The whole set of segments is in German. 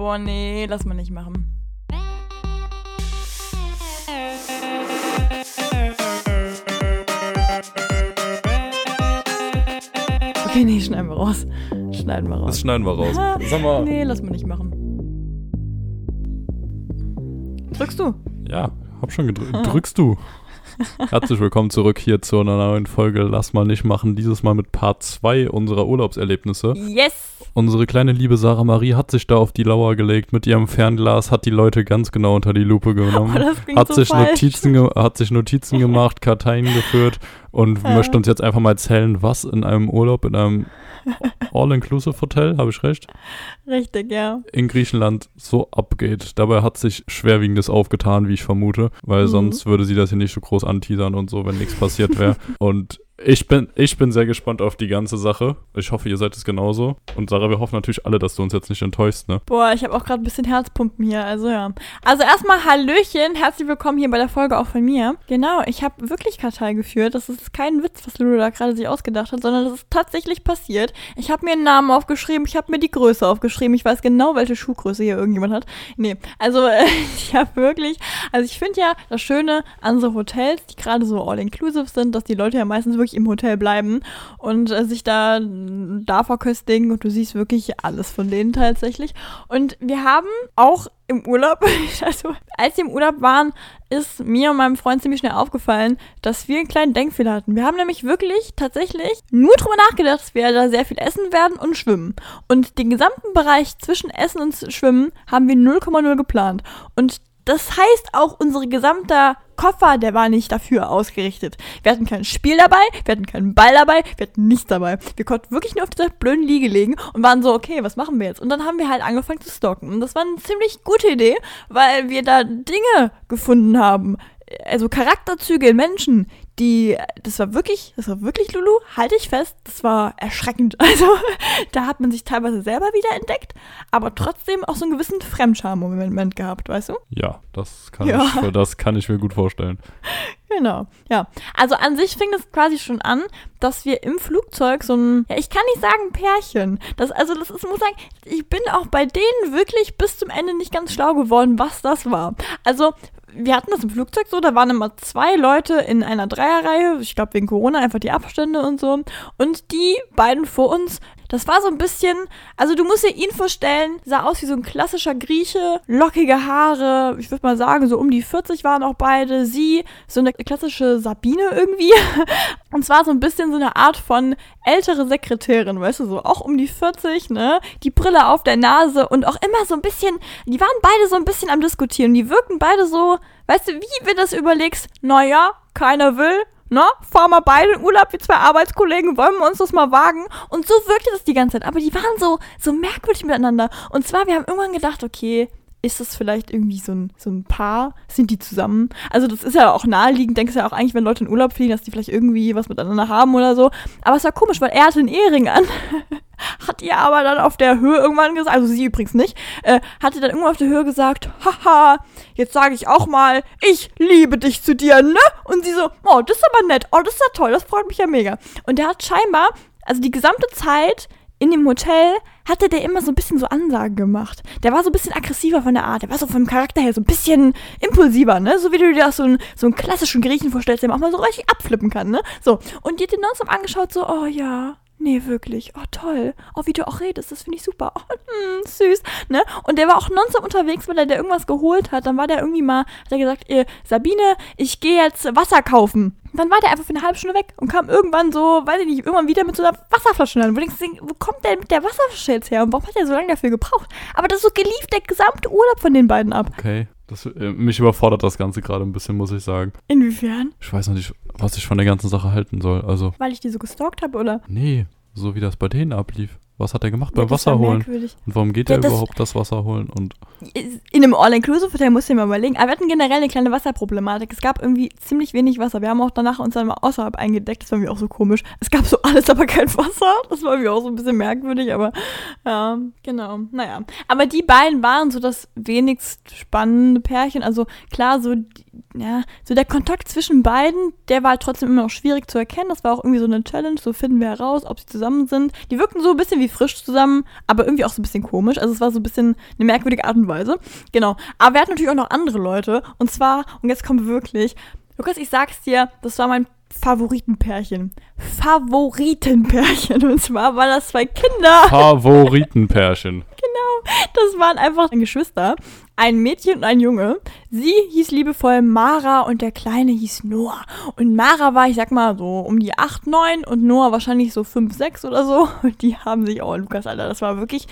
Boah, nee, lass mal nicht machen. Okay, nee, schneiden wir raus. Schneiden wir raus. Das schneiden wir raus. Sag mal. Nee, lass mal nicht machen. Drückst du? Ja, hab schon gedrückt. Drückst du? Herzlich willkommen zurück hier zu einer neuen Folge Lass mal nicht machen. Dieses Mal mit Part 2 unserer Urlaubserlebnisse. Yes! Unsere kleine liebe Sarah Marie hat sich da auf die Lauer gelegt mit ihrem Fernglas, hat die Leute ganz genau unter die Lupe genommen. Oh, hat, so sich falsch. Notizen ge- hat sich Notizen gemacht, Karteien geführt und Ja. möchte uns jetzt einfach mal erzählen, was in einem Urlaub, in einem All-Inclusive-Hotel, habe ich recht, Richtig, ja. in Griechenland so abgeht. Dabei hat sich Schwerwiegendes aufgetan, wie ich vermute, weil Mhm. sonst würde sie das hier nicht so groß anteasern und so, wenn nichts passiert wäre. und ich bin, ich bin sehr gespannt auf die ganze Sache. Ich hoffe, ihr seid es genauso. Und Sarah, wir hoffen natürlich alle, dass du uns jetzt nicht enttäuschst, ne? Boah, ich habe auch gerade ein bisschen Herzpumpen hier, also ja. Also erstmal Hallöchen, herzlich willkommen hier bei der Folge auch von mir. Genau, ich habe wirklich Kartei geführt. Das ist kein Witz, was Lulu da gerade sich ausgedacht hat, sondern das ist tatsächlich passiert. Ich habe mir einen Namen aufgeschrieben, ich habe mir die Größe aufgeschrieben. Ich weiß genau, welche Schuhgröße hier irgendjemand hat. Nee, also äh, ich habe wirklich, also ich finde ja das Schöne an so Hotels, die gerade so all-inclusive sind, dass die Leute ja meistens wirklich im Hotel bleiben und äh, sich da, da verköstigen und du siehst wirklich alles von denen tatsächlich. Und wir haben auch im Urlaub, also als wir im Urlaub waren, ist mir und meinem Freund ziemlich schnell aufgefallen, dass wir einen kleinen Denkfehler hatten. Wir haben nämlich wirklich tatsächlich nur drüber nachgedacht, dass wir da sehr viel essen werden und schwimmen. Und den gesamten Bereich zwischen Essen und Schwimmen haben wir 0,0 geplant. Und das heißt auch, unsere gesamte Koffer, der war nicht dafür ausgerichtet. Wir hatten kein Spiel dabei, wir hatten keinen Ball dabei, wir hatten nichts dabei. Wir konnten wirklich nur auf dieser blöden Liege liegen und waren so, okay, was machen wir jetzt? Und dann haben wir halt angefangen zu stalken. Und das war eine ziemlich gute Idee, weil wir da Dinge gefunden haben. Also Charakterzüge in Menschen, die, das war wirklich, das war wirklich Lulu, halte ich fest, das war erschreckend. Also da hat man sich teilweise selber wieder entdeckt, aber trotzdem auch so einen gewissen Fremdscham-Moment gehabt, weißt du? Ja, das kann, Ja. Ich, das kann ich mir gut vorstellen. Genau, ja. Also an sich fing es quasi schon an, dass wir im Flugzeug so ein, ja, ich kann nicht sagen Pärchen. Das, also das ist, muss sagen, ich bin auch bei denen wirklich bis zum Ende nicht ganz schlau geworden, was das war. Also wir hatten das im Flugzeug so, da waren immer zwei Leute in einer Dreierreihe, ich glaube wegen Corona einfach die Abstände und so. Und die beiden vor uns, das war so ein bisschen, also du musst dir ihn vorstellen, sah aus wie so ein klassischer Grieche, lockige Haare, ich würde mal sagen, so um die 40 waren auch beide, sie, so eine klassische Sabine irgendwie. Und zwar so ein bisschen so eine Art von ältere Sekretärin, weißt du, so auch um die 40, ne? Die Brille auf der Nase und auch immer so ein bisschen, die waren beide so ein bisschen am Diskutieren. Die wirkten beide so, weißt du, wie wenn du das überlegst, naja, keiner will, Ne? Fahren wir beide in Urlaub wie zwei Arbeitskollegen, wollen wir uns das mal wagen? Und so wirkte das die ganze Zeit. Aber die waren so, so merkwürdig miteinander. Und zwar, wir haben irgendwann gedacht, okay, ist das vielleicht irgendwie so ein, so ein Paar? Sind die zusammen? Also das ist ja auch naheliegend, denkst ja auch eigentlich, wenn Leute in Urlaub fliegen, dass die vielleicht irgendwie was miteinander haben oder so. Aber es war komisch, weil er hatte einen Ehering an. Hat ihr aber dann auf der Höhe irgendwann gesagt, also sie übrigens nicht, äh, hatte dann irgendwann auf der Höhe gesagt, haha, jetzt sage ich auch mal, ich liebe dich zu dir, ne? Und sie so, oh, das ist aber nett, oh, das ist ja toll, das freut mich ja mega. Und der hat scheinbar, also die gesamte Zeit in dem Hotel hatte der immer so ein bisschen so Ansagen gemacht. Der war so ein bisschen aggressiver von der Art. Der war so vom Charakter her so ein bisschen impulsiver, ne? So wie du dir das so einen, so einen klassischen Griechen vorstellst, der auch mal so richtig abflippen kann, ne? So. Und die hat den nonstop angeschaut, so, oh ja, nee, wirklich, oh toll. Oh, wie du auch redest, das finde ich super. Oh, hm, süß, ne? Und der war auch nonstop unterwegs, weil er der irgendwas geholt hat. Dann war der irgendwie mal, hat er gesagt, äh, Sabine, ich gehe jetzt Wasser kaufen. Dann war der einfach für eine halbe Stunde weg und kam irgendwann so, weiß ich nicht, irgendwann wieder mit so einer Wasserflasche an. Wo, wo kommt der mit der Wasserflasche jetzt her und warum hat er so lange dafür gebraucht? Aber das so geliebt, der gesamte Urlaub von den beiden ab. Okay. Das, äh, mich überfordert das Ganze gerade ein bisschen, muss ich sagen. Inwiefern? Ich weiß noch nicht, was ich von der ganzen Sache halten soll. Also, Weil ich die so gestalkt habe, oder? nee, so wie das bei denen ablief. Was hat er gemacht Ja, beim Wasser holen? Und warum geht Ja, er überhaupt das Wasser holen? Und In einem All-Inclusive-Hotel musst du dir mal überlegen. Aber wir hatten generell eine kleine Wasserproblematik. Es gab irgendwie ziemlich wenig Wasser. Wir haben auch danach uns dann mal außerhalb eingedeckt. Das war mir auch so komisch. Es gab so alles, aber kein Wasser. Das war mir auch so ein bisschen merkwürdig, aber ja, genau. Naja. Aber die beiden waren so das wenigst spannende Pärchen. Also klar, so, ja, so der Kontakt zwischen beiden, der war halt trotzdem immer noch schwierig zu erkennen. Das war auch irgendwie so eine Challenge. So finden wir heraus, ob sie zusammen sind. Die wirkten so ein bisschen wie frisch zusammen, aber irgendwie auch so ein bisschen komisch. Also es war so ein bisschen eine merkwürdige Art und Weise. Genau. Aber wir hatten natürlich auch noch andere Leute. Und zwar, und jetzt kommen wir wirklich, Lukas, ich sag's dir, das war mein Favoritenpärchen. Favoritenpärchen. Und zwar waren das zwei Kinder. Favoritenpärchen. Das waren einfach Geschwister. Ein Mädchen und ein Junge. Sie hieß liebevoll Mara und der Kleine hieß Noah. Und Mara war, ich sag mal, so um die 8, 9 und Noah wahrscheinlich so 5, 6 oder so. Und die haben sich, oh Lukas, Alter, das war wirklich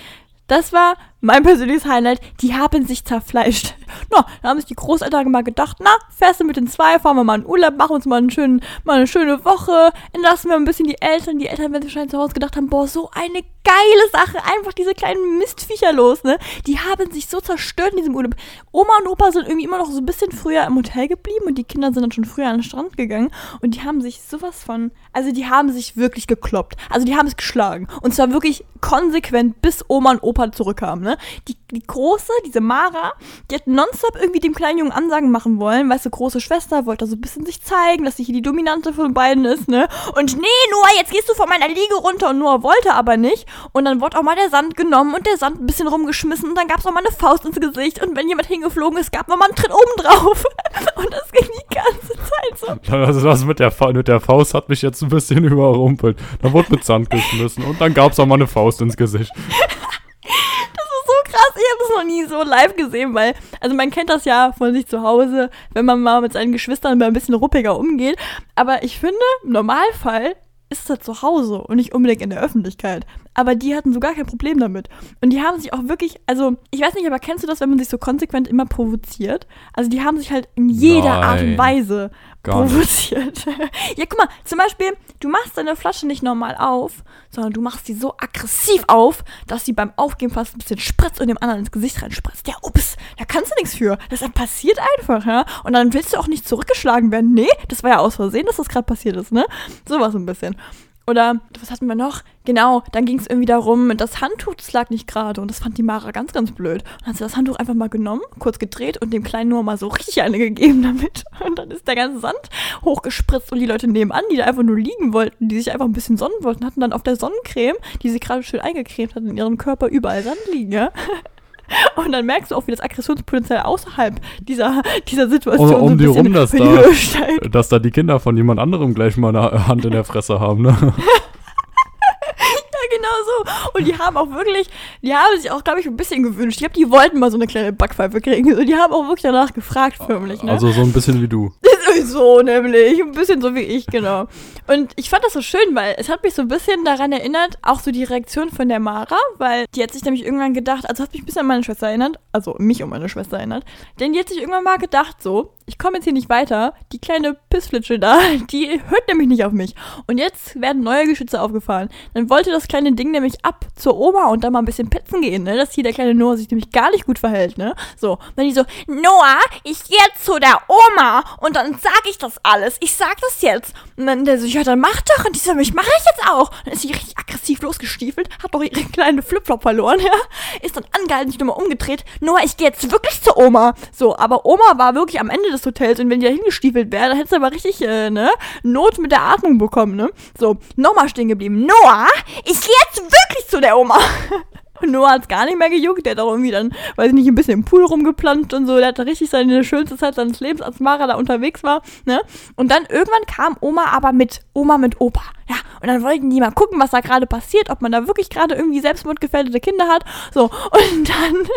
das war mein persönliches Highlight. Die haben sich zerfleischt. Na, da haben sich die Großeltern mal gedacht, na, fährst du mit den zwei, fahren wir mal in Urlaub, machen uns mal, einen schönen, mal eine schöne Woche, entlassen wir ein bisschen die Eltern. Die Eltern werden wahrscheinlich zu Hause gedacht haben, boah, so eine geile Sache, einfach diese kleinen Mistviecher los, ne? Die haben sich so zerstört in diesem Urlaub. Oma und Opa sind irgendwie immer noch so ein bisschen früher im Hotel geblieben und die Kinder sind dann schon früher an den Strand gegangen und die haben sich sowas von, also die haben sich wirklich gekloppt. Also die haben es geschlagen. Und zwar wirklich konsequent, bis Oma und Opa zurückkamen, ne? Die, die große, diese Mara, die hat nonstop irgendwie dem kleinen Jungen Ansagen machen wollen, weißt du, große Schwester wollte so ein bisschen sich zeigen, dass sie hier die Dominante von beiden ist, ne? Und nee, Noah, jetzt gehst du von meiner Liege runter und Noah wollte aber nicht. Und dann wurde auch mal der Sand genommen und der Sand ein bisschen rumgeschmissen und dann gab es auch mal eine Faust ins Gesicht und wenn jemand hingeflogen ist, gab noch mal einen Tritt oben drauf. und das ging die ganze Zeit so. Also das mit der, mit der Faust hat mich jetzt ein bisschen überrumpelt. Da wurde mit Sand geschmissen und dann gab es auch mal eine Faust ins Gesicht. Das ist so krass, ich habe das noch nie so live gesehen, weil, also man kennt das ja von sich zu Hause, wenn man mal mit seinen Geschwistern mal ein bisschen ruppiger umgeht. Aber ich finde, im Normalfall ist es zu Hause und nicht unbedingt in der Öffentlichkeit. Aber die hatten so gar kein Problem damit. Und die haben sich auch wirklich, also ich weiß nicht, aber kennst du das, wenn man sich so konsequent immer provoziert? Also die haben sich halt in jeder Nein, Art und Weise gar nicht. ja, guck mal, zum Beispiel, du machst deine Flasche nicht normal auf, sondern du machst sie so aggressiv auf, dass sie beim Aufgehen fast ein bisschen spritzt und dem anderen ins Gesicht reinspritzt. Ja, ups, da kannst du nichts für. Das passiert einfach, ja. Und dann willst du auch nicht zurückgeschlagen werden. Nee, das war ja aus Versehen, dass das gerade passiert ist, ne? Sowas ein bisschen. Oder, was hatten wir noch? Genau, dann ging es irgendwie darum, das Handtuch, das lag nicht gerade. Und das fand die Mara ganz, ganz blöd. Dann hat sie das Handtuch einfach mal genommen, kurz gedreht und dem Kleinen nur mal so richtig eine gegeben damit. Und dann ist der ganze Sand hochgespritzt und die Leute nebenan, die da einfach nur liegen wollten, die sich einfach ein bisschen sonnen wollten, hatten dann auf der Sonnencreme, die sie gerade schön eingecremt hat, in ihrem Körper überall Sand liegen, ja. Und dann merkst du auch, wie das Aggressionspotenzial außerhalb dieser, dieser Situation Um, um so ein die rum, dass da, dass da die Kinder von jemand anderem gleich mal eine Hand in der Fresse haben, ne? Und die haben auch wirklich, die haben sich auch, glaube ich, ein bisschen gewünscht. Ich glaube, die wollten mal so eine kleine Backpfeife kriegen. Und die haben auch wirklich danach gefragt, förmlich, ne? Also so ein bisschen wie du. so nämlich. Ein bisschen so wie ich, genau. Und ich fand das so schön, weil es hat mich so ein bisschen daran erinnert, auch so die Reaktion von der Mara, weil die hat sich nämlich irgendwann gedacht, also hat mich ein bisschen an meine Schwester erinnert, also mich um meine Schwester erinnert, denn die hat sich irgendwann mal gedacht, so, ich komme jetzt hier nicht weiter, die kleine Pissflitsche da, die hört nämlich nicht auf mich. Und jetzt werden neue Geschütze aufgefahren. Dann wollte das kleine Ding nämlich ab zur Oma und da mal ein bisschen petzen gehen, ne, dass hier der kleine Noah sich nämlich gar nicht gut verhält, ne. So, und dann die so, Noah, ich gehe jetzt zu der Oma und dann sag ich das alles. Ich sag das jetzt. Und dann der so, ja, dann mach doch. Und die so, ich mache ich jetzt auch. Dann ist sie richtig aggressiv losgestiefelt, hat doch ihre kleine Flipflop verloren, ja. Ist dann angehalten, sich nochmal umgedreht. Noah, ich gehe jetzt wirklich zur Oma. So, aber Oma war wirklich am Ende des Hotels und wenn die da hingestiefelt wäre, dann hätte sie aber richtig, äh, ne, Not mit der Atmung bekommen, ne. So, nochmal stehen geblieben. Noah, ich gehe jetzt wirklich zu der Oma. Und Noah hat's gar nicht mehr gejuckt. Der hat auch irgendwie dann, weiß ich nicht, ein bisschen im Pool rumgeplant und so. Der hatte richtig seine schönste Zeit seines Lebens, als Mara da unterwegs war. Ne? Und dann irgendwann kam Oma aber mit. Oma mit Opa. Ja, und dann wollten die mal gucken, was da gerade passiert, ob man da wirklich gerade irgendwie selbstmordgefährdete Kinder hat. So, und dann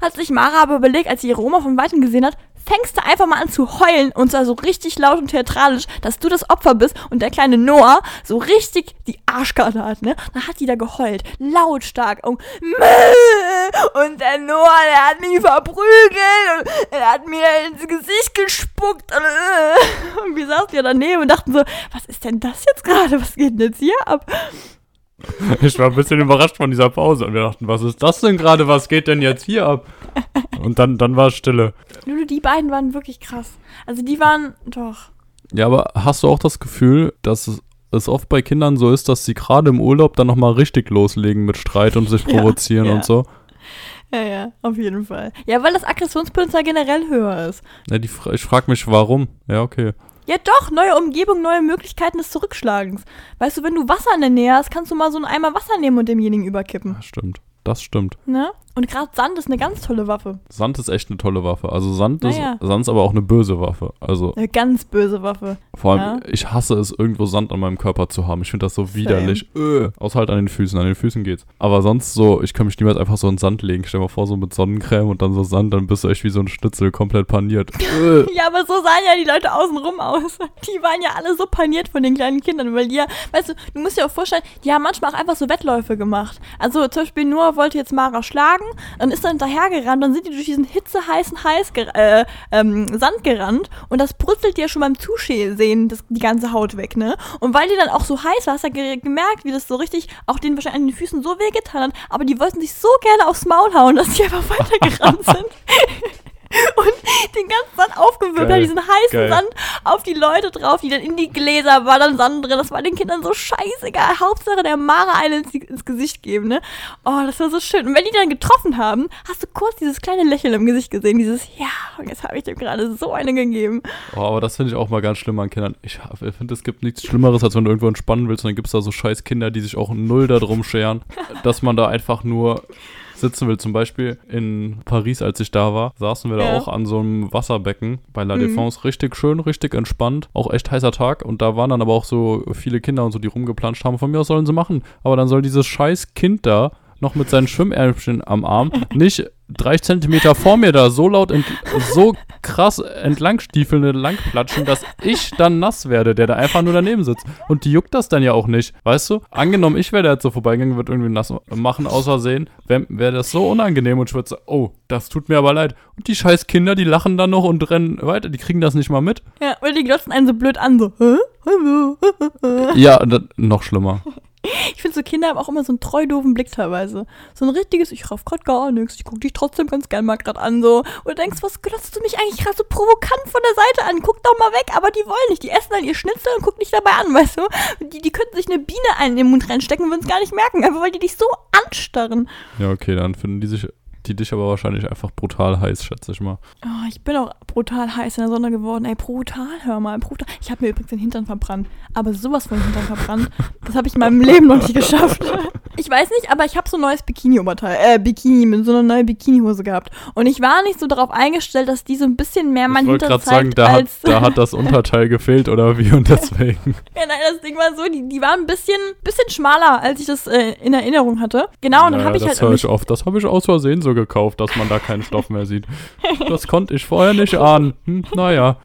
hat sich Mara aber überlegt, als sie ihre Oma von Weitem gesehen hat, fängst du einfach mal an zu heulen und zwar so richtig laut und theatralisch, dass du das Opfer bist und der kleine Noah so richtig die Arschkarte hat, ne? Dann hat die da geheult, lautstark und und der Noah, der hat mich verprügelt und er hat mir ins Gesicht gespuckt und, und wir saßen ja daneben und dachten so, was ist denn das jetzt gerade? Was geht denn jetzt hier ab? Ich war ein bisschen überrascht von dieser Pause und wir dachten, was ist das denn gerade? Was geht denn jetzt hier ab? Und dann, dann war es Stille. Lulu, die beiden waren wirklich krass. Also die waren doch. Ja, aber hast du auch das Gefühl, dass es, oft bei Kindern so ist, dass sie gerade im Urlaub dann nochmal richtig loslegen mit Streit und sich Ja, provozieren ja. und so? Ja, ja, auf jeden Fall. Ja, weil das Aggressionspotenzial generell höher ist. Ja, die, ich frage mich, warum. Ja, okay. Ja, doch, neue Umgebung, neue Möglichkeiten des Zurückschlagens. Weißt du, wenn du Wasser in der Nähe hast, kannst du mal so einen Eimer Wasser nehmen und demjenigen überkippen. Ja, stimmt. Das stimmt. Ne? Und gerade Sand ist eine ganz tolle Waffe. Sand ist echt eine tolle Waffe. Also Sand, Naja. ist, Sand ist aber auch eine böse Waffe. Also Eine ganz böse Waffe. vor allem, Ja. ich hasse es, irgendwo Sand an meinem Körper zu haben. Ich finde das so widerlich. Äh, außer halt an den Füßen. An den Füßen geht's. Aber sonst so, ich kann mich niemals einfach so in Sand legen. Stell dir mal vor, so mit Sonnencreme und dann so Sand, dann bist du echt wie so ein Schnitzel, komplett paniert. Äh. Ja, aber so sahen ja die Leute außenrum aus. Die waren ja alle so paniert von den kleinen Kindern, weil die ja, weißt du, du musst dir auch vorstellen, die haben manchmal auch einfach so Wettläufe gemacht. Also zum Beispiel Noah wollte jetzt Mara schlagen und ist dann hinterhergerannt, dann sind die durch diesen hitzeheißen Heiß äh, ähm, Sand gerannt und das brutzelt dir schon beim Zusehen das, die ganze Haut weg, ne? Und weil die dann auch so heiß war, hast du ja ge gemerkt, wie das so richtig auch denen wahrscheinlich an den Füßen so wehgetan hat, aber die wollten sich so gerne aufs Maul hauen, dass die einfach weitergerannt sind. Und den ganzen Sand aufgewirbelt Geil. hat, diesen heißen Geil. Sand auf die Leute drauf, die dann in die Gläser war dann Sand drin. Das war den Kindern so scheißegal. Hauptsache der Mara einen ins, ins Gesicht geben, ne? Oh, das war so schön. Und wenn die dann getroffen haben, hast du kurz dieses kleine Lächeln im Gesicht gesehen. Dieses, ja, und jetzt habe ich dem gerade so eine gegeben. Oh, aber das finde ich auch mal ganz schlimm an Kindern. Ich ich finde, es gibt nichts Schlimmeres, als wenn du irgendwo entspannen willst und dann gibt es da so scheiß Kinder, die sich auch null darum scheren, dass man da einfach nur sitzen will. Zum Beispiel in Paris, als ich da war, saßen wir da Ja. auch an so einem Wasserbecken bei La Mhm. Défense. Richtig schön, richtig entspannt. Auch echt heißer Tag. Und da waren dann aber auch so viele Kinder und so, die rumgeplanscht haben. Von mir aus sollen sie machen. Aber dann soll dieses scheiß Kind da noch mit seinen Schwimmärmchen am Arm nicht drei Zentimeter vor mir da so laut, ent so krass entlangstiefeln, langplatschen, dass ich dann nass werde, der da einfach nur daneben sitzt. Und die juckt das dann ja auch nicht, weißt du? Angenommen, ich wäre da jetzt so vorbeigegangen, würde irgendwie nass machen, außersehen, wäre wär das so unangenehm und ich würde sagen, oh, das tut mir aber leid. Und die scheiß Kinder, die lachen dann noch und rennen weiter, die kriegen das nicht mal mit. Ja, oder die glotzen einen so blöd an, so, hä? Ja, noch schlimmer. Ich finde, so Kinder haben auch immer so einen treu doofen Blick teilweise. So ein richtiges, ich raff grad gar nichts, ich guck dich trotzdem ganz gern mal grad an, so. Du denkst, was glotzt du mich eigentlich gerade so provokant von der Seite an? Guck doch mal weg, aber die wollen nicht. Die essen dann ihr Schnitzel und gucken dich dabei an, weißt du? Die, die könnten sich eine Biene in den Mund reinstecken und würden es gar nicht merken, einfach weil die dich so anstarren. Ja, okay, dann finden die sich, die dich aber wahrscheinlich einfach brutal heiß, schätze ich mal. Oh, ich bin auch brutal heiß in der Sonne geworden. Ey, brutal, hör mal, brutal. Ich habe mir übrigens den Hintern verbrannt. Aber sowas von Hintern verbrannt. Das habe ich in meinem Leben noch nicht geschafft. Ich weiß nicht, aber ich habe so ein neues Bikini-Oberteil, äh, Bikini, mit so einer neuen Bikini-Hose gehabt. Und ich war nicht so darauf eingestellt, dass die so ein bisschen mehr mein ich wollte Hintern gerade sagen, zeigt da hat, als... da hat das Unterteil gefehlt oder wie und deswegen. ja, nein, das Ding war so, die, die waren ein bisschen, bisschen schmaler, als ich das äh, in Erinnerung hatte. Genau, und dann Naja, habe ich das halt... höre mich- ich oft. Das habe ich aus Versehen so gekauft, dass man da keinen Stoff mehr sieht. Das konnte ich vorher nicht ahnen. Hm, naja.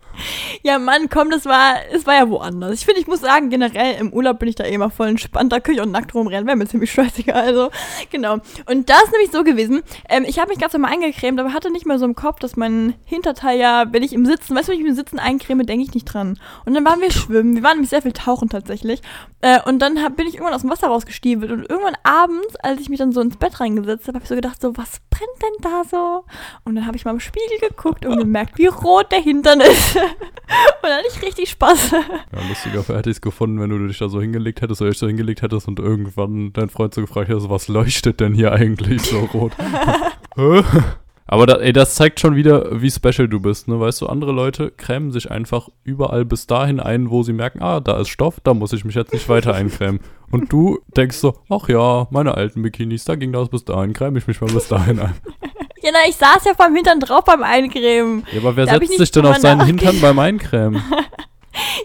Ja, Mann, komm, das war, es war ja woanders. Ich finde, ich muss sagen, generell im Urlaub bin ich da eh immer voll entspannt. Da könnte ich auch nackt rumrennen, wäre mir ziemlich scheißegal. Also, genau. Und da ist nämlich so gewesen, ähm, ich habe mich ganz normal eingecremt, aber hatte nicht mehr so im Kopf, dass mein Hinterteil ja, wenn ich im Sitzen, weißt du, wenn ich im Sitzen eincreme, denke ich nicht dran. Und dann waren wir schwimmen. Wir waren nämlich sehr viel tauchen tatsächlich. Äh, und dann hab, bin ich irgendwann aus dem Wasser rausgestiefelt. Und irgendwann abends, als ich mich dann so ins Bett reingesetzt habe, habe ich so gedacht, so, was brennt denn da so? Und dann habe ich mal im Spiegel geguckt und gemerkt, wie rot der Hintern ist. und dann hatte ich richtig Spaß. Ja, lustiger hätte ich es gefunden, wenn du dich da so hingelegt hättest oder ich so hingelegt hättest und irgendwann dein Freund so gefragt hätte, was leuchtet denn hier eigentlich so rot? Aber da, ey, das zeigt schon wieder, wie special du bist, ne? Weißt du, andere Leute cremen sich einfach überall bis dahin ein, wo sie merken, ah, da ist Stoff, da muss ich mich jetzt nicht weiter eincremen. Und du denkst so, ach ja, meine alten Bikinis, da ging das bis dahin, creme ich mich mal bis dahin ein. Ja, na, ich saß ja vom Hintern drauf beim Eincremen. Ja, aber wer Da setzt sich denn auf seinen. Hintern beim Eincremen?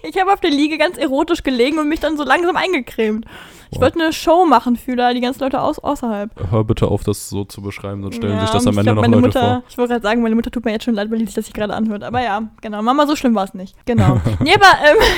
Ich habe auf der Liege ganz erotisch gelegen und mich dann so langsam eingecremt. Ich Wow. wollte eine Show machen für da die ganzen Leute aus, außerhalb. Hör bitte auf, das so zu beschreiben, sonst stellen Ja, sich das am Ende glaub, noch Leute Mutter, vor. Ich wollte gerade sagen, meine Mutter tut mir jetzt schon leid, weil die sich das hier gerade anhört. Aber ja, genau. Mama, so schlimm war es nicht. Genau. nee, aber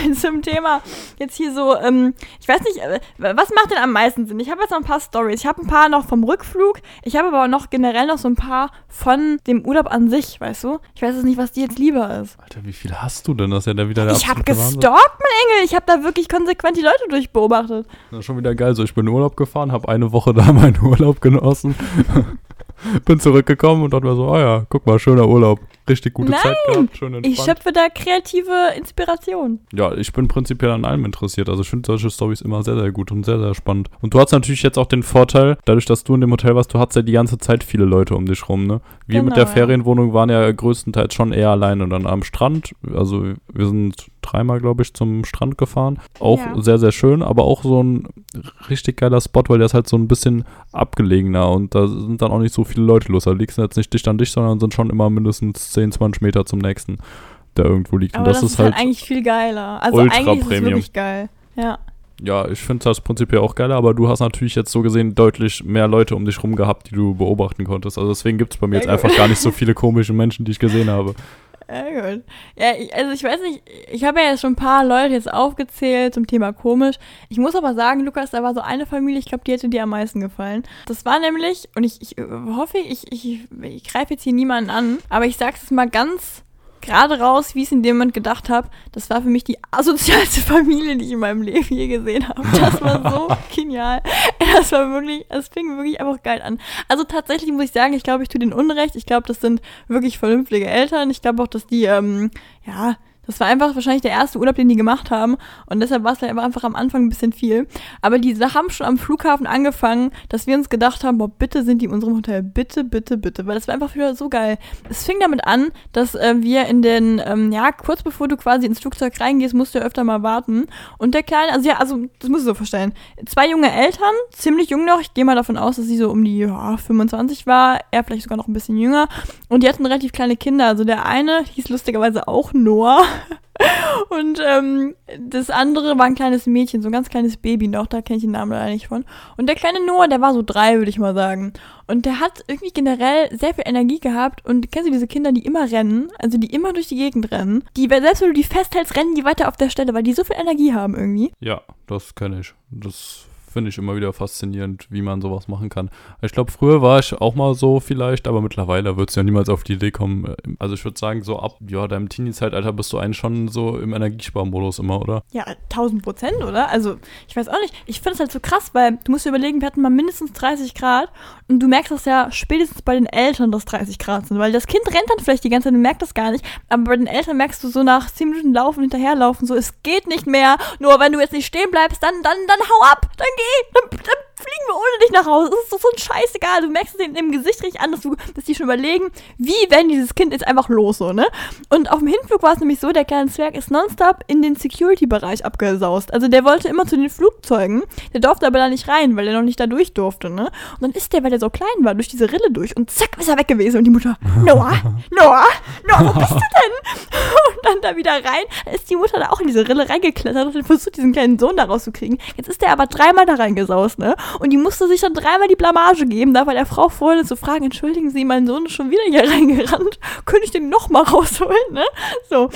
ähm, zum Thema jetzt hier so, ähm, ich weiß nicht, äh, was macht denn am meisten Sinn? Ich habe jetzt noch ein paar Stories. Ich habe ein paar noch vom Rückflug. Ich habe aber auch noch generell noch so ein paar von dem Urlaub an sich, weißt du? Ich weiß jetzt nicht, was dir jetzt lieber ist. Alter, wie viel hast du denn? Das ist ja da wieder der Ich habe gestalkt, mein Engel. Ich habe da wirklich konsequent die Leute durchbeobachtet. Ist schon wieder geil. So, ich bin in Urlaub gefahren, habe eine Woche da meinen Urlaub genossen. bin zurückgekommen und dachte mir so, ah ja, guck mal, schöner Urlaub. Richtig gute Zeit gehabt, schön Ich schöpfe da kreative Inspiration. Ja, ich bin prinzipiell an allem interessiert. Also ich finde solche Stories immer sehr, sehr gut und sehr, sehr spannend. Und du hast natürlich jetzt auch den Vorteil, dadurch, dass du in dem Hotel warst, du hattest ja die ganze Zeit viele Leute um dich rum, ne? Wir mit Genau, der ja. Ferienwohnung waren ja größtenteils schon eher alleine und dann am Strand. Also wir sind dreimal, glaube ich, zum Strand gefahren. Auch Ja. sehr, sehr schön, aber auch so ein richtig geiler Spot, weil der ist halt so ein bisschen abgelegener und da sind dann auch nicht so viele Leute los. Da liegst du jetzt nicht dicht an dich, sondern sind schon immer mindestens 10, 20 Meter zum nächsten, der irgendwo liegt. Aber und das, ist halt, eigentlich viel geiler. Also Ultra eigentlich ist es Premium. wirklich geil. Ja. ja, ich finde das prinzipiell auch geiler, aber du hast natürlich jetzt so gesehen deutlich mehr Leute um dich rum gehabt, die du beobachten konntest. Also deswegen gibt es bei mir jetzt einfach gar nicht so viele komische Menschen, die ich gesehen habe. Ja, gut. Ja, ich, also ich weiß nicht, ich habe ja jetzt schon ein paar Leute jetzt aufgezählt zum Thema komisch. Ich muss aber sagen, Lukas, da war so eine Familie, ich glaube, die hätte dir am meisten gefallen. Das war nämlich, und ich, ich äh, hoffe, ich, ich, ich greife jetzt hier niemanden an, aber ich sag's jetzt mal ganz gerade raus, wie ich es in dem Moment gedacht habe. Das war für mich die asozialste Familie, die ich in meinem Leben je gesehen habe. Das war so genial. Das war wirklich, es fing wirklich einfach geil an. Also tatsächlich muss ich sagen, ich glaube, ich tue denen Unrecht. Ich glaube, das sind wirklich vernünftige Eltern. Ich glaube auch, dass die, ähm, ja, das war einfach wahrscheinlich der erste Urlaub, den die gemacht haben. Und deshalb war es halt einfach am Anfang ein bisschen viel. Aber die haben schon am Flughafen angefangen, dass wir uns gedacht haben, boah, bitte sind die in unserem Hotel. Bitte, bitte, bitte. Weil das war einfach wieder so geil. Es fing damit an, dass äh, wir in den, ähm, ja, kurz bevor du quasi ins Flugzeug reingehst, musst du ja öfter mal warten. Und der Kleine, also ja, also das musst du so vorstellen. Zwei junge Eltern, ziemlich jung noch. Ich gehe mal davon aus, dass sie so um die ja, 25 war. Er vielleicht sogar noch ein bisschen jünger. Und die hatten relativ kleine Kinder. Also der eine hieß lustigerweise auch Noah. Und ähm, das andere war ein kleines Mädchen, so ein ganz kleines Baby noch, da kenne ich den Namen leider nicht von. Und der kleine Noah, der war so drei, würde ich mal sagen. Und der hat irgendwie generell sehr viel Energie gehabt. Und kennst du diese Kinder, die immer rennen, also die immer durch die Gegend rennen? Die, selbst wenn du die festhältst, rennen die weiter auf der Stelle, weil die so viel Energie haben irgendwie. Ja, das kenne ich. Das finde ich immer wieder faszinierend, wie man sowas machen kann. Ich glaube, früher war ich auch mal so vielleicht, aber mittlerweile wird es ja niemals auf die Idee kommen. Also ich würde sagen, so ab ja, deinem Teenie-Zeitalter bist du eigentlich schon so im Energiesparmodus immer, oder? Ja, 1000 Prozent, oder? Also, ich weiß auch nicht. Ich finde es halt so krass, weil du musst dir überlegen, wir hatten mal mindestens 30 Grad und du merkst das ja spätestens bei den Eltern, dass 30 Grad sind, weil das Kind rennt dann vielleicht die ganze Zeit und merkt das gar nicht, aber bei den Eltern merkst du so nach 10 Minuten laufen, hinterherlaufen, so, es geht nicht mehr, nur wenn du jetzt nicht stehen bleibst, dann, dann, dann hau ab, dann geh, dann, dann fliegen wir ohne dich nach Hause. Das ist doch so ein Scheißegal. Du merkst es denen im Gesicht richtig an, dass, du, dass die schon überlegen, wie werden dieses Kind jetzt einfach los, so, ne? Und auf dem Hinflug war es nämlich so, der kleine Zwerg ist nonstop in den Security-Bereich abgesaust. Also der wollte immer zu den Flugzeugen, der durfte aber da nicht rein, weil er noch nicht da durch durfte, ne? Und dann ist der, weil er so klein war, durch diese Rille durch und zack, ist er weg gewesen. Und die Mutter, Noah, Noah, Noah, wo bist du denn? Und dann da wieder rein, da ist die Mutter da auch in diese Rille reingeklettert und versucht, diesen kleinen Sohn da rauszukriegen. Jetzt ist der aber dreimal da reingesaust, ne? Und die musste sich dann dreimal die Blamage geben, da bei der Frau vorhin zu fragen, entschuldigen Sie, mein Sohn ist schon wieder hier reingerannt, könnte ich den noch mal rausholen, ne? So.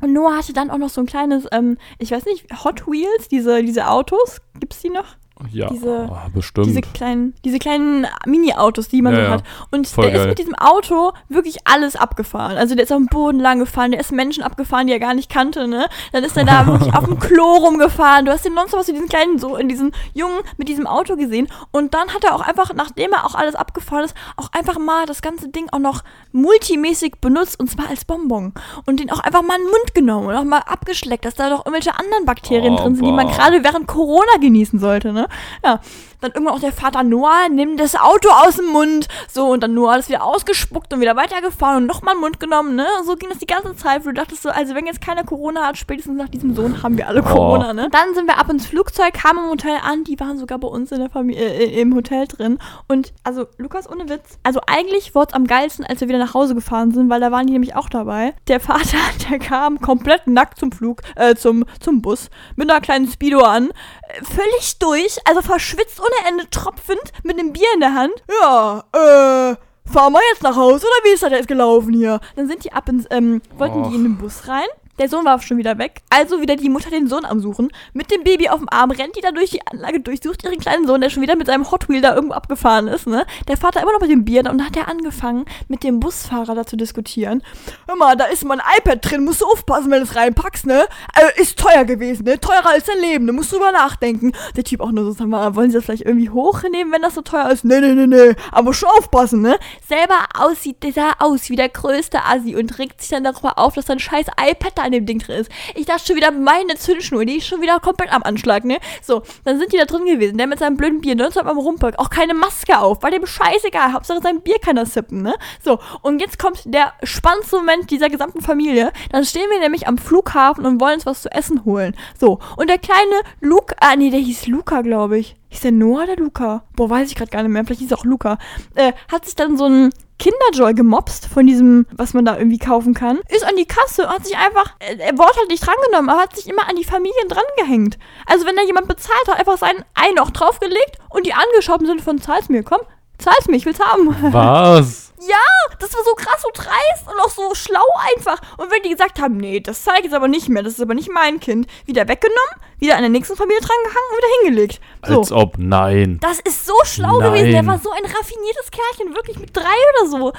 Und Noah hatte dann auch noch so ein kleines, ähm, ich weiß nicht, Hot Wheels, diese, diese Autos, gibt's die noch? Ja, Diese- ah, bestimmt. Diese kleinen, diese kleinen Mini-Autos, die man Ja, so hat. Und Voll der geil. ist mit diesem Auto wirklich alles abgefahren. Also der ist auf dem Boden lang gefahren, der ist Menschen abgefahren, die er gar nicht kannte, ne? Dann ist er da wirklich auf dem Klo rumgefahren. Du hast den sonst was zu diesen kleinen, so in diesen Jungen mit diesem Auto gesehen. Und dann hat er auch einfach, nachdem er auch alles abgefahren ist, auch einfach mal das ganze Ding auch noch multimäßig benutzt und zwar als Bonbon. Und den auch einfach mal in den Mund genommen und auch mal abgeschleckt, dass da doch irgendwelche anderen Bakterien drin sind, die man gerade während Corona genießen sollte, ne? Ja. Dann irgendwann auch der Vater Noah, nimm das Auto aus dem Mund. So, und dann Noah das wieder ausgespuckt und wieder weitergefahren und nochmal in den Mund genommen, ne? So ging das die ganze Zeit. Du dachtest so, also wenn jetzt keiner Corona hat, spätestens nach diesem Sohn haben wir alle Corona, ne? Dann sind wir ab ins Flugzeug, kamen im Hotel an, die waren sogar bei uns in der Familie, äh, im Hotel drin. Und also, Lukas, ohne Witz, also eigentlich wurde es am geilsten, als wir wieder nach Hause gefahren sind, weil da waren die nämlich auch dabei. Der Vater, der kam komplett nackt zum Flug, äh, zum, zum Bus, mit einer kleinen Speedo an, äh, völlig durch, also verschwitzt ohne Ende, tropfend, mit einem Bier in der Hand. Ja, äh, fahren wir jetzt nach Hause oder wie ist das jetzt gelaufen hier? Dann sind die ab ins, ähm, wollten die Och. in den Bus rein. Der Sohn war schon wieder weg. Also wieder die Mutter den Sohn am Suchen. Mit dem Baby auf dem Arm rennt die da durch die Anlage durch, sucht ihren kleinen Sohn, der schon wieder mit seinem Hot Wheel da irgendwo abgefahren ist, ne? Der Vater immer noch mit dem Bier und dann hat er angefangen, mit dem Busfahrer da zu diskutieren. Hör mal, da ist mein iPad drin, musst du aufpassen, wenn du es reinpackst, ne? Äh, ist teuer gewesen, ne? Teurer als dein Leben, da musst du drüber nachdenken. Der Typ auch nur so, sag mal, wollen sie das vielleicht irgendwie hochnehmen, wenn das so teuer ist? Nee, nee, nee, nee, aber schon aufpassen, ne? Selber aussieht, der sah aus wie der größte Assi und regt sich dann darüber auf, dass sein scheiß iPad da an dem Ding drin ist. Ich dachte schon wieder, meine Zündschnur, die ist schon wieder komplett am Anschlag, ne? So, dann sind die da drin gewesen, der mit seinem blöden Bier, 19 am Rumpark, auch keine Maske auf, war dem scheißegal, Hauptsache sein Bier kann er sippen, ne? So, und jetzt kommt der spannendste Moment dieser gesamten Familie. Dann stehen wir nämlich am Flughafen und wollen uns was zu essen holen. So, und der kleine Luca, ah nee, der hieß Luca, glaube ich. Hieß der Noah oder Luca? Boah, weiß ich gerade gar nicht mehr. Vielleicht hieß er auch Luca. Äh, hat sich dann so ein Kinderjoy gemobst von diesem, was man da irgendwie kaufen kann. Ist an die Kasse und hat sich einfach, äh, er wurde halt nicht drangenommen, aber hat sich immer an die Familien drangehängt. Also wenn da jemand bezahlt hat, einfach sein Ei noch draufgelegt und die angeschoben sind von zahl's mir, komm, zahl's mir, ich will's haben. Was? Ja, das war so krass und dreist und auch so schlau einfach. Und wenn die gesagt haben, nee, das zeige ich jetzt aber nicht mehr, das ist aber nicht mein Kind, wieder weggenommen, wieder an der nächsten Familie drangehangen und wieder hingelegt. So. Als ob, nein. Das ist so schlau Nein. gewesen. Der war so ein raffiniertes Kerlchen, wirklich mit drei oder so.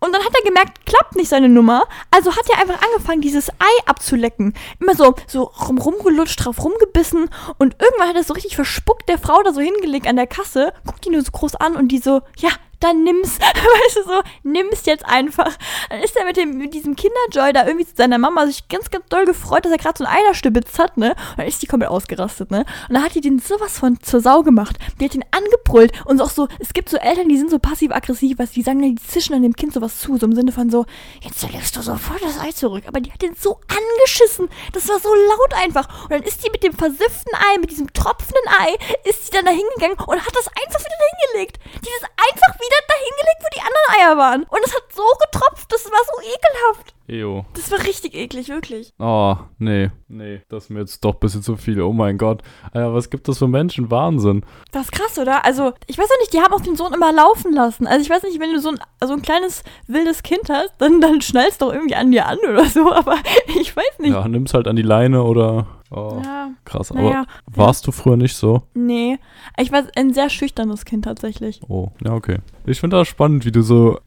Und dann hat er gemerkt, klappt nicht seine Nummer. Also hat er einfach angefangen, dieses Ei abzulecken. Immer so, so rum, rumgelutscht, drauf rumgebissen. Und irgendwann hat er so richtig verspuckt der Frau da so hingelegt an der Kasse. Guckt die nur so groß an und die so, ja, dann nimm's. Weißt du so, nimm's jetzt einfach. Dann ist er mit, dem, mit diesem Kinderjoy da irgendwie zu seiner Mama sich ganz, ganz doll gefreut, dass er gerade so ein Ei da stibitzt hat, ne? Und dann ist die komplett ausgerastet, ne? Und dann hat die den sowas von zur Sau gemacht. Die hat ihn angebrüllt und auch so, es gibt so Eltern, die sind so passiv-aggressiv, was die sagen, die zischen an dem Kind sowas zu, so im Sinne von so, jetzt legst du sofort das Ei zurück. Aber die hat den so angeschissen. Das war so laut einfach. Und dann ist die mit dem versifften Ei, mit diesem tropfenden Ei, ist die dann da hingegangen und hat das einfach wieder hingelegt. Die ist einfach wieder da hingelegt, wo die anderen Eier waren. Und es hat so getropft, das war so ekelhaft. Ejo. Das war richtig eklig, wirklich. Oh, nee. Nee, das ist mir jetzt doch ein bisschen zu viel. Oh mein Gott. Alter, was gibt es für Menschen? Wahnsinn. Das ist krass, oder? Also, ich weiß auch nicht, die haben auch den Sohn immer laufen lassen. Also, ich weiß nicht, wenn du so ein, so ein kleines wildes Kind hast, dann, dann schnallst doch irgendwie an dir an oder so, aber ich weiß nicht. Ja, nimm's halt an die Leine oder. Oh, Ja, krass. Aber naja. warst du früher nicht so? Nee. Ich war ein sehr schüchternes Kind tatsächlich. Oh, ja, okay. Ich finde das spannend, wie du so,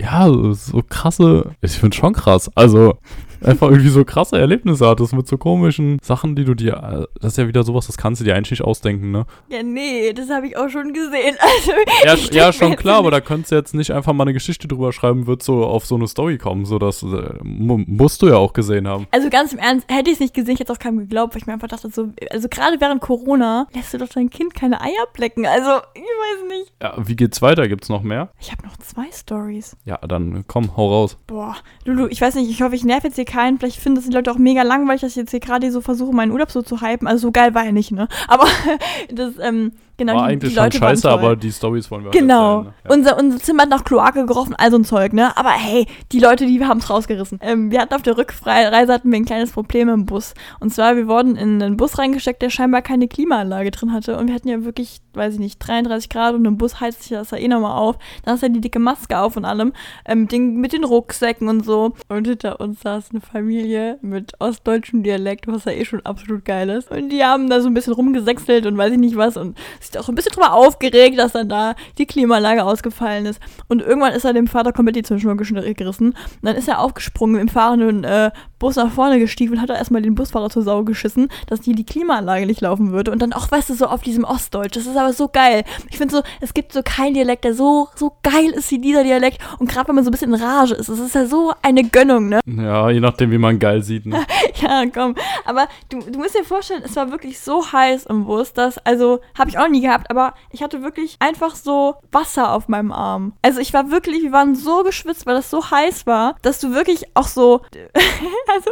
ja, so krasse, ich finde schon krass. Also, einfach irgendwie so krasse Erlebnisse hattest mit so komischen Sachen, die du dir, äh, das ist ja wieder sowas, das kannst du dir eigentlich nicht ausdenken, ne? Ja, nee, das habe ich auch schon gesehen. Also, Ja, ich ja schon klar, aber da könntest du jetzt nicht einfach mal eine Geschichte drüber schreiben, wird so auf so eine Story kommen, so dass, äh, mu musst du ja auch gesehen haben. Also ganz im Ernst, hätte ich es nicht gesehen, ich hätte es auch keinem geglaubt, weil ich mir einfach dachte, so, also gerade während Corona lässt du doch dein Kind keine Eier blecken. Also, ich weiß nicht. Ja, wie geht's weiter? Gibt's noch mehr? Ich habe noch zwei Stories. Ja, dann komm, hau raus. Boah, Lulu, ich weiß nicht, ich hoffe, ich nerv jetzt hier keinen. Vielleicht finden das die Leute auch mega langweilig, dass ich jetzt hier gerade so versuche, meinen Urlaub so zu hypen. Also so geil war er nicht, ne? Aber das, ähm, genau, War die, eigentlich die schon Leute waren scheiße, aber die Stories wollen wir halt Genau. erzählen. Ne? Ja. Unser, unser Zimmer hat nach Kloake gerochen, all so ein Zeug, ne? Aber hey, die Leute, die haben es rausgerissen. Ähm, wir hatten auf der Rückreise hatten wir ein kleines Problem im Bus. Und zwar, wir wurden in einen Bus reingesteckt, der scheinbar keine Klimaanlage drin hatte. Und wir hatten ja wirklich, weiß ich nicht, 33 Grad und im Bus heizt sich das ja eh nochmal auf. Dann hast du ja die dicke Maske auf und allem. Ähm, mit, den, mit den Rucksäcken und so. Und hinter uns saß eine Familie mit ostdeutschem Dialekt, was ja eh schon absolut geil ist. Und die haben da so ein bisschen rumgesächselt und weiß ich nicht was und sich auch ein bisschen drüber aufgeregt, dass dann da die Klimaanlage ausgefallen ist. Und irgendwann ist er dem Vater komplett die Zündschnur gerissen. Und dann ist er aufgesprungen im fahrenden äh, Bus nach vorne gestiefelt, hat er erstmal den Busfahrer zur Sau geschissen, dass die die Klimaanlage nicht laufen würde. Und dann auch, weißt du, so auf diesem Ostdeutsch. Das ist aber so geil. Ich finde so, es gibt so keinen Dialekt, der so, so geil ist wie dieser Dialekt. Und gerade wenn man so ein bisschen in Rage ist, das ist ja so eine Gönnung, ne? ja, je nachdem, wie man geil sieht. Ne? Ja, komm. Aber du, du musst dir vorstellen, es war wirklich so heiß im Bus, dass, also, habe ich auch nie gehabt, aber ich hatte wirklich einfach so Wasser auf meinem Arm. Also ich war wirklich, wir waren so geschwitzt, weil das so heiß war, dass du wirklich auch so, also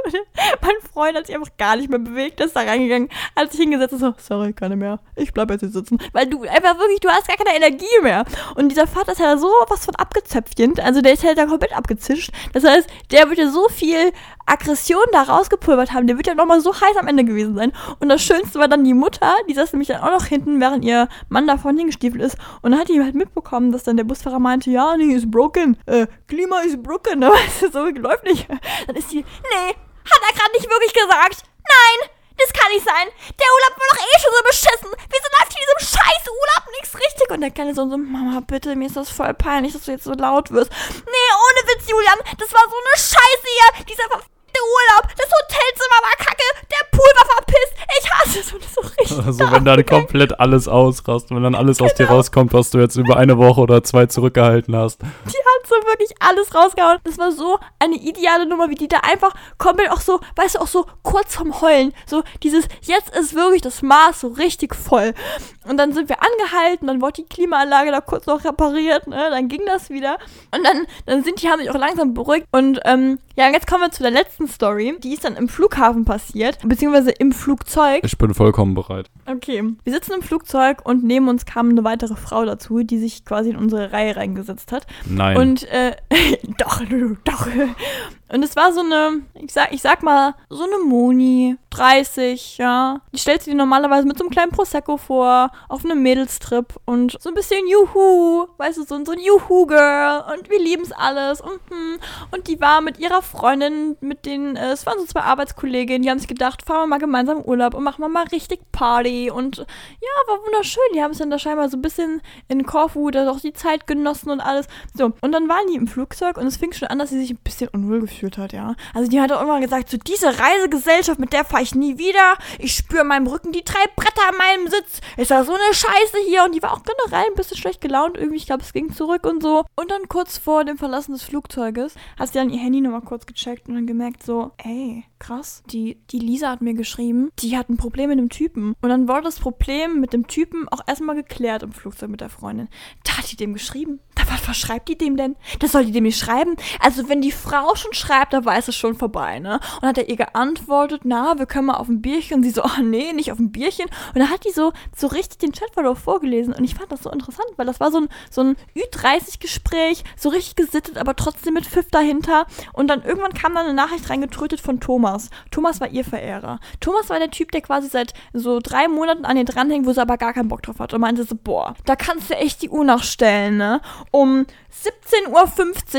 mein Freund hat sich einfach gar nicht mehr bewegt, ist da reingegangen, hat sich hingesetzt und so, sorry, keine mehr, ich bleib jetzt hier sitzen. Weil du einfach wirklich, du hast gar keine Energie mehr. Und dieser Vater ist ja so was von abgezöpfchend, also der ist halt da komplett abgezischt. Das heißt, der wird ja so viel Aggression da rausgepulvert haben, der wird ja nochmal so heiß am Ende gewesen sein. Und das Schönste war dann die Mutter, die saß nämlich dann auch noch hinten, während ihr Mann da vorne hingestiefelt ist. Und dann hat die halt mitbekommen, dass dann der Busfahrer meinte, ja, nee, ist broken, äh, Klima ist broken, ne, weißt du, so läuft nicht. Dann ist die, nee, hat er gerade nicht wirklich gesagt. Nein, das kann nicht sein. Der Urlaub war doch eh schon so beschissen. Wieso läuft in diesem scheiß Urlaub nichts richtig? Und der kleine Sohn so, Mama, bitte, mir ist das voll peinlich, dass du jetzt so laut wirst. Nee, ohne Witz, Julian, das war so eine Scheiße hier. Dieser verfickte Urlaub. Das Hotelzimmer war kacke. Der Pool war verpisst. Ich So, so richtig Also wenn dann komplett alles ausrast, wenn dann alles aus dir rauskommt, was du jetzt über eine Woche oder zwei zurückgehalten hast. Die hat so wirklich alles rausgehauen. Das war so eine ideale Nummer, wie die da einfach komplett auch so, weißt du, auch so kurz vom Heulen. So dieses, jetzt ist wirklich das Maß so richtig voll. Und dann sind wir angehalten, dann wurde die Klimaanlage da kurz noch repariert, ne? Dann ging das wieder. Und dann, dann sind die, haben sich auch langsam beruhigt. Und ähm, ja, und jetzt kommen wir zu der letzten Story. Die ist dann im Flughafen passiert, beziehungsweise im Flugzeug. Ich bin vollkommen bereit. Okay. Wir sitzen im Flugzeug und neben uns kam eine weitere Frau dazu, die sich quasi in unsere Reihe reingesetzt hat. Nein. Und äh, doch, doch. Und es war so eine, ich sag, ich sag mal, so eine Moni, 30, ja. Die stellt sich normalerweise mit so einem kleinen Prosecco vor, auf einem Mädelstrip und so ein bisschen Juhu, weißt du, so, so ein Juhu-Girl und wir lieben es alles und hm. Und die war mit ihrer Freundin, mit den, äh, es waren so zwei Arbeitskolleginnen, die haben sich gedacht, fahren wir mal gemeinsam in Urlaub und machen wir mal richtig Party und ja, war wunderschön. Die haben es dann da scheinbar so ein bisschen in Korfu, da auch die Zeit genossen und alles. So, und dann waren die im Flugzeug und es fing schon an, dass sie sich ein bisschen unwohl gefühlt hat, ja. Also die hat auch irgendwann gesagt, so diese Reisegesellschaft, mit der fahre ich nie wieder. Ich spüre meinem Rücken die drei Bretter an meinem Sitz. Ist da so eine Scheiße hier. Und die war auch generell ein bisschen schlecht gelaunt irgendwie. Ich glaube, es ging zurück und so. Und dann kurz vor dem Verlassen des Flugzeuges hat sie dann ihr Handy nochmal kurz gecheckt und dann gemerkt so, ey, krass, die, die Lisa hat mir geschrieben, die hat ein Problem mit dem Typen. Und dann wurde das Problem mit dem Typen auch erstmal geklärt im Flugzeug mit der Freundin. Da hat die dem geschrieben. Da, was, was schreibt die dem denn? Das soll die dem nicht schreiben. Also wenn die Frau schon schreibt, dann weiß es schon vorbei, ne? Und hat er ihr geantwortet, na, wir können mal auf ein Bierchen. Und sie so, oh nee, nicht auf ein Bierchen. Und dann hat die so, so richtig den Chatverlauf vorgelesen. Und ich fand das so interessant, weil das war so ein, so ein Ü30-Gespräch, so richtig gesittet, aber trotzdem mit Pfiff dahinter. Und dann irgendwann kam dann eine Nachricht reingetrötet von Thomas. Thomas war ihr Verehrer. Thomas war der Typ, der quasi seit so drei Monaten an ihr dranhängt, wo sie aber gar keinen Bock drauf hat. Und meinte so, boah, da kannst du echt die Uhr nachstellen, ne? Um 17.50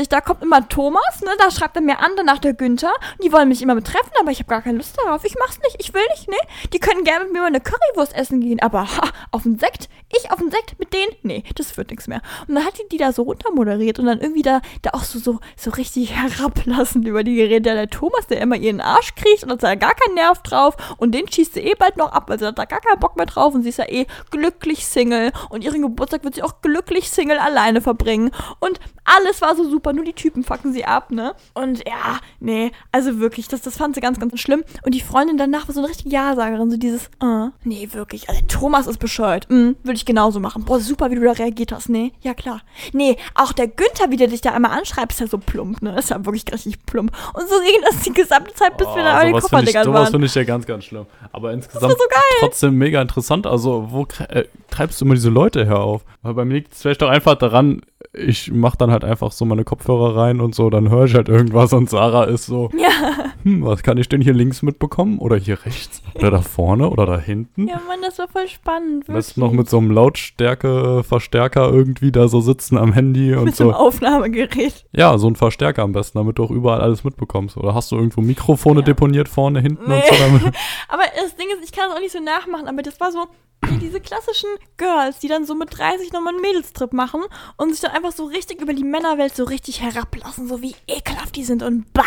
Uhr, da kommt immer Thomas, ne? Da schreibt er mir an, danach der Günther. Die wollen mich immer betreffen, aber ich habe gar keine Lust darauf. Ich mach's nicht, ich will nicht, ne? Die können gerne mit mir mal eine Currywurst essen gehen, aber ha, auf den Sekt? Ich auf den Sekt mit denen? Nee, das wird nichts mehr. Und dann hat die die da so runtermoderiert und dann irgendwie da, da auch so, so, so richtig herablassend über die geredet. Ja, der Thomas, der immer ihren Arsch kriegt und hat da gar keinen Nerv drauf und den schießt sie eh bald noch ab, weil sie hat da gar keinen Bock mehr drauf und sie ist ja eh glücklich Single und ihren Geburtstag wird sie auch glücklich Single alleine verbringen und alles war so super, nur die Typen fucken sie ab, ne? Und ja, nee, also wirklich, das, das fand sie ganz, ganz schlimm. Und die Freundin danach war so eine richtige Ja-Sagerin, so dieses, äh, nee, wirklich, also Thomas ist bescheuert, mhm, würde ich genauso machen. Boah, super, wie du da reagiert hast, nee, ja klar. Nee, auch der Günther, wie der dich da einmal anschreibt, ist ja so plump, ne? Ist ja wirklich richtig plump. Und so ging das die gesamte Zeit, bis Oh, wir da bei den sowas find ich- Kofferdingern Sowas waren. finde ich ja ganz, ganz schlimm. Aber insgesamt so trotzdem mega interessant. Also, wo äh, treibst du immer diese Leute her auf? Weil bei mir liegt es vielleicht auch einfach daran, ich mache dann halt einfach so meine Kopfhörer rein und so, dann höre ich halt irgendwas und Sarah ist so, Ja, hm, was kann ich denn hier links mitbekommen? Oder hier rechts? Oder da vorne? Oder da hinten? ja, Mann, das war voll spannend, wirklich. Lässt noch mit so einem Lautstärke-Verstärker irgendwie da so sitzen am Handy und mit so einem so. Aufnahmegerät. Ja, so ein Verstärker am besten, damit du auch überall alles mitbekommst. Oder hast du irgendwo Mikrofone Ja. deponiert vorne, hinten Nee. und so? Aber das Ding ist, ich kann es auch nicht so nachmachen, aber das war so wie diese klassischen Girls, die dann so mit 30 nochmal einen Mädelstrip machen und sich dann einfach so richtig über die Männerwelt so richtig herablassen, so wie ekelhaft die sind und bah.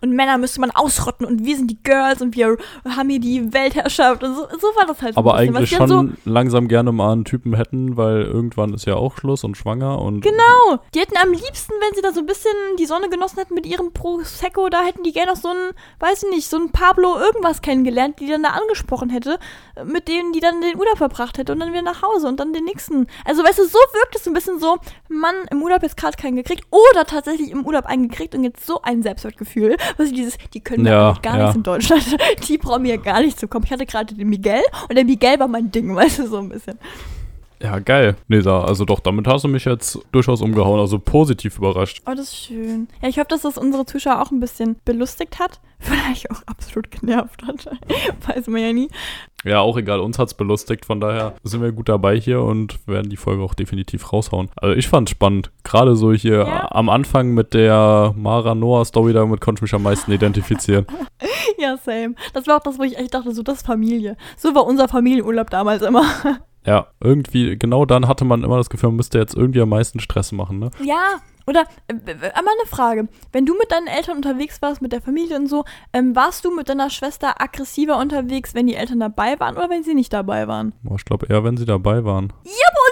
Und Männer müsste man ausrotten und wir sind die Girls und wir haben hier die Weltherrschaft und so, so war das halt so aber ein bisschen. eigentlich schon langsam gerne mal einen Typen hätten, weil irgendwann ist ja auch Schluss und schwanger und. Genau. Die hätten am liebsten, wenn sie da so ein bisschen die Sonne genossen hätten mit ihrem Prosecco, da hätten die gerne noch so einen, weiß ich nicht, so einen Pablo irgendwas kennengelernt, die dann da angesprochen hätte, mit denen die dann den Urlaub verbracht hätte und dann wieder nach Hause und dann den nächsten. Also, weißt du, so wirkt es so ein bisschen so, Mann, im Urlaub jetzt gerade keinen gekriegt oder tatsächlich im Urlaub einen gekriegt und jetzt so ein Selbstwertgefühl. Was dieses, die können Ja, gar ja. nichts in Deutschland. Die brauchen mir gar nicht zu kommen. Ich hatte gerade den Miguel und der Miguel war mein Ding, weißt du, so ein bisschen. Ja, geil. Nee, da, also doch, damit hast du mich jetzt durchaus umgehauen, also positiv überrascht. Oh, das ist schön. Ja, ich hoffe, dass das unsere Zuschauer auch ein bisschen belustigt hat. Vielleicht auch absolut genervt hat. Weiß man ja nie. Ja, auch egal, uns hat's belustigt, von daher sind wir gut dabei hier und werden die Folge auch definitiv raushauen. Also ich fand's spannend. Gerade so hier Ja. am Anfang mit der Mara Noah Story, damit konnte ich mich am meisten identifizieren. Ja, same. Das war auch das, wo ich echt dachte, so, das Familie. So war unser Familienurlaub damals immer. Ja, irgendwie, genau dann hatte man immer das Gefühl, man müsste jetzt irgendwie am meisten Stress machen, ne? Ja, oder äh, einmal eine Frage. Wenn du mit deinen Eltern unterwegs warst, mit der Familie und so, ähm, warst du mit deiner Schwester aggressiver unterwegs, wenn die Eltern dabei waren oder wenn sie nicht dabei waren? Boah, ich glaube eher, wenn sie dabei waren.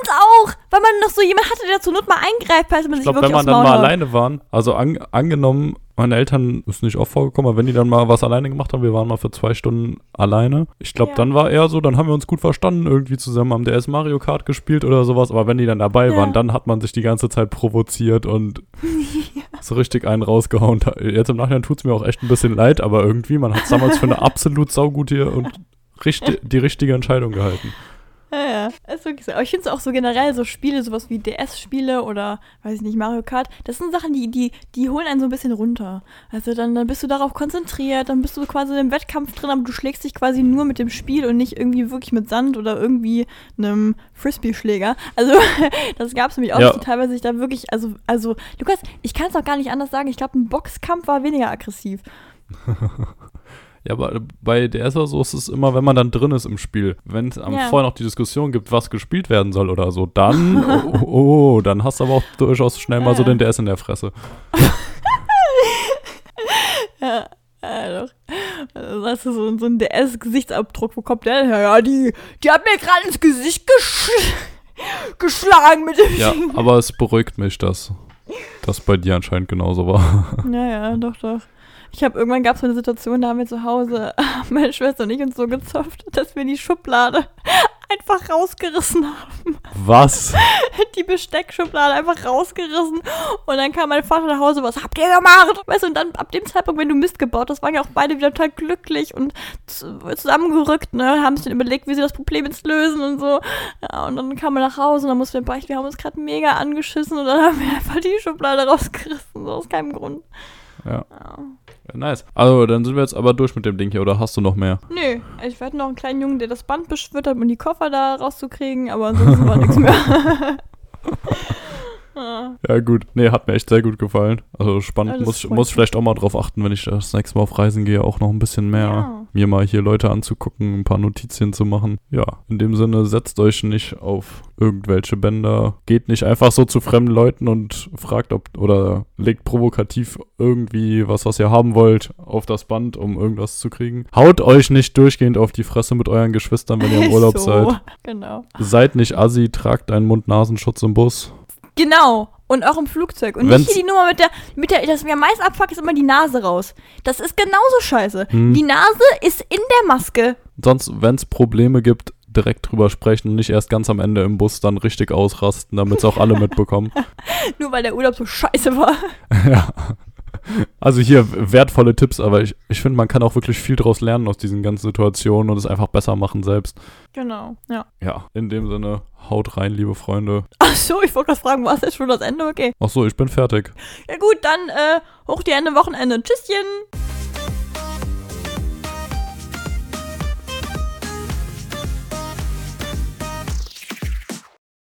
Uns auch! Weil man noch so jemand hatte, der zur Not mal eingreift, falls man Ich sich glaube, wirklich wenn man dann mal haut. alleine waren, also an, angenommen, meine Eltern ist nicht oft vorgekommen, aber wenn die dann mal was alleine gemacht haben, wir waren mal für zwei Stunden alleine. Ich glaube, Ja. dann war eher so, dann haben wir uns gut verstanden, irgendwie zusammen am DS Mario Kart gespielt oder sowas. Aber wenn die dann dabei Ja. waren, dann hat man sich die ganze Zeit provoziert und so richtig einen rausgehauen. Jetzt im Nachhinein tut es mir auch echt ein bisschen leid, aber irgendwie, man hat es damals für eine absolut saugute und richtig, die richtige Entscheidung gehalten. Ja, ja, ist wirklich so. Aber ich finde es auch so generell, so Spiele, sowas wie DS-Spiele oder, weiß ich nicht, Mario Kart, das sind Sachen, die, die, die holen einen so ein bisschen runter. Also dann, dann bist du darauf konzentriert, dann bist du quasi im Wettkampf drin, aber du schlägst dich quasi nur mit dem Spiel und nicht irgendwie wirklich mit Sand oder irgendwie einem Frisbee-Schläger. Also das gab es nämlich auch, Ja. dass teilweise sich da wirklich, also, also, Lukas, ich kann es auch gar nicht anders sagen, ich glaube, ein Boxkampf war weniger aggressiv. Ja, aber bei DS oder so ist es immer, wenn man dann drin ist im Spiel. Wenn es am Ja. vorher noch die Diskussion gibt, was gespielt werden soll oder so, dann, oh, oh, oh, dann hast du aber auch durchaus schnell mal Ja, so den DS in der Fresse. Ja, ja doch. Das ist so, so ein DS-Gesichtsabdruck. Wo kommt der denn her? Ja, die, die hat mir gerade ins Gesicht gesch geschlagen mit dem Ja, aber es beruhigt mich, dass das bei dir anscheinend genauso war. Ja, ja, doch, doch. Ich habe irgendwann gab es so eine Situation, da haben wir zu Hause, meine Schwester und ich uns so gezopft, dass wir die Schublade einfach rausgerissen haben. Was? Die Besteckschublade einfach rausgerissen. Und dann kam mein Vater nach Hause, was habt ihr gemacht? Weißt du, und dann ab dem Zeitpunkt, wenn du Mist gebaut hast, waren ja auch beide wieder total glücklich und zu- zusammengerückt, ne? Haben sich dann überlegt, wie sie das Problem jetzt lösen und so. Ja, und dann kam er nach Hause und dann mussten wir beichten, wir haben uns gerade mega angeschissen und dann haben wir einfach die Schublade rausgerissen, so aus keinem Grund. Ja, Ja. Ja, nice. Also, dann sind wir jetzt aber durch mit dem Ding hier, oder hast du noch mehr? Nö, ich hatte noch einen kleinen Jungen, der das Band beschwört hat, um die Koffer da rauszukriegen, aber ansonsten war nichts mehr. Ja. Ja, gut. Nee, hat mir echt sehr gut gefallen. Also spannend. Das muss, muss vielleicht auch mal drauf achten, wenn ich das nächste Mal auf Reisen gehe, auch noch ein bisschen mehr Ja. mir mal hier Leute anzugucken, ein paar Notizien zu machen. Ja, in dem Sinne, setzt euch nicht auf irgendwelche Bänder. Geht nicht einfach so zu fremden Leuten und fragt, ob oder legt provokativ irgendwie was, was ihr haben wollt, auf das Band, um irgendwas zu kriegen. Haut euch nicht durchgehend auf die Fresse mit euren Geschwistern, wenn ihr im Urlaub so, seid. Genau. Seid nicht assi, tragt einen Mund-Nasenschutz im Bus. Genau. Und auch im Flugzeug. Und Wenn's- nicht hier die Nummer mit der, mit der, das mir am meisten abfuckt, ist immer die Nase raus. Das ist genauso scheiße. Hm. Die Nase ist in der Maske. Sonst, wenn es Probleme gibt, direkt drüber sprechen und nicht erst ganz am Ende im Bus dann richtig ausrasten, damit es auch alle mitbekommen. Nur weil der Urlaub so scheiße war. ja. Also hier wertvolle Tipps, aber ich, ich finde, man kann auch wirklich viel draus lernen aus diesen ganzen Situationen und es einfach besser machen selbst. Genau. Ja. Ja, in dem Sinne, haut rein, liebe Freunde. Ach so, ich wollte gerade fragen, war es jetzt schon das Ende? Okay. Ach so, ich bin fertig. Ja gut, dann äh, hoch die Ende Wochenende. Tschüsschen.